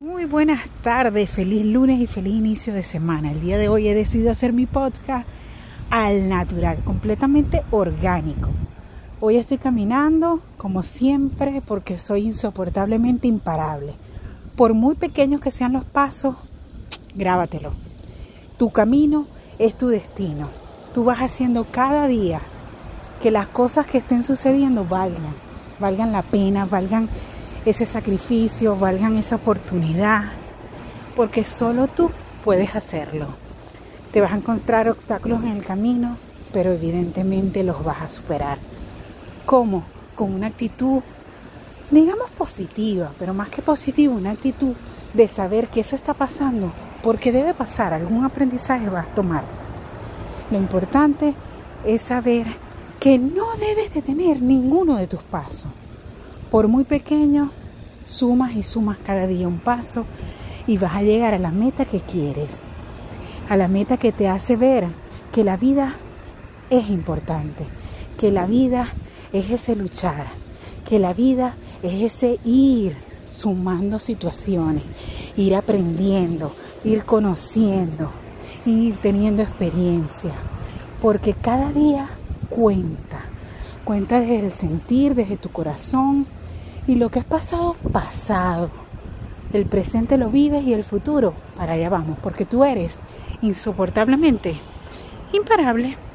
Muy buenas tardes, feliz lunes y feliz inicio de semana. El día de hoy he decidido hacer mi podcast al natural, completamente orgánico. Hoy estoy caminando como siempre porque soy insoportablemente imparable. Por muy pequeños que sean los pasos, grábatelo. Tu camino es tu destino. Tú vas haciendo cada día que las cosas que estén sucediendo valgan, valgan la pena, valgan ese sacrificio, valgan esa oportunidad, porque solo tú puedes hacerlo. Te vas a encontrar obstáculos en el camino, pero evidentemente los vas a superar. ¿Cómo? Con una actitud, digamos positiva, pero más que positiva, una actitud de saber que eso está pasando, porque debe pasar, algún aprendizaje vas a tomar. Lo importante es saber que no debes detener ninguno de tus pasos. Por muy pequeño, sumas y sumas cada día un paso y vas a llegar a la meta que quieres, a la meta que te hace ver que la vida es importante, que la vida es ese luchar, que la vida es ese ir sumando situaciones, ir aprendiendo, ir conociendo, ir teniendo experiencia, porque cada día cuenta, cuenta desde el sentir, desde tu corazón, y lo que es pasado, pasado. El presente lo vives y el futuro, para allá vamos, porque tú eres insoportablemente imparable.